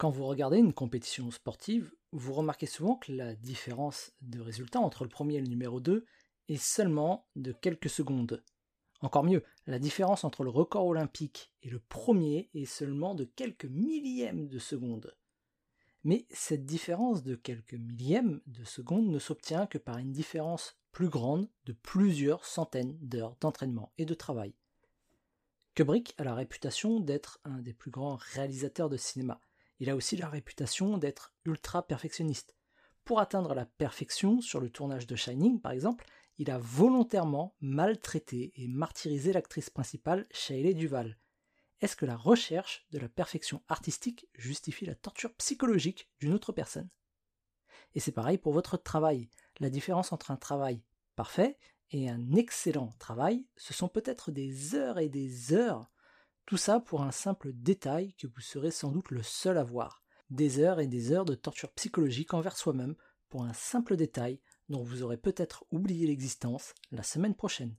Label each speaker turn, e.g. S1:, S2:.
S1: Quand vous regardez une compétition sportive, vous remarquez souvent que la différence de résultat entre le premier et le numéro 2 est seulement de quelques secondes. Encore mieux, la différence entre le record olympique et le premier est seulement de quelques millièmes de seconde. Mais cette différence de quelques millièmes de seconde ne s'obtient que par une différence plus grande de plusieurs centaines d'heures d'entraînement et de travail. Kubrick a la réputation d'être un des plus grands réalisateurs de cinéma. Il a aussi la réputation d'être ultra perfectionniste. Pour atteindre la perfection sur le tournage de Shining, par exemple, il a volontairement maltraité et martyrisé l'actrice principale, Shaylee Duval. Est-ce que la recherche de la perfection artistique justifie la torture psychologique d'une autre personne? Et c'est pareil pour votre travail. La différence entre un travail parfait et un excellent travail, ce sont peut-être des heures et des heures, tout ça pour un simple détail que vous serez sans doute le seul à voir. Des heures et des heures de torture psychologique envers soi-même pour un simple détail dont vous aurez peut-être oublié l'existence la semaine prochaine.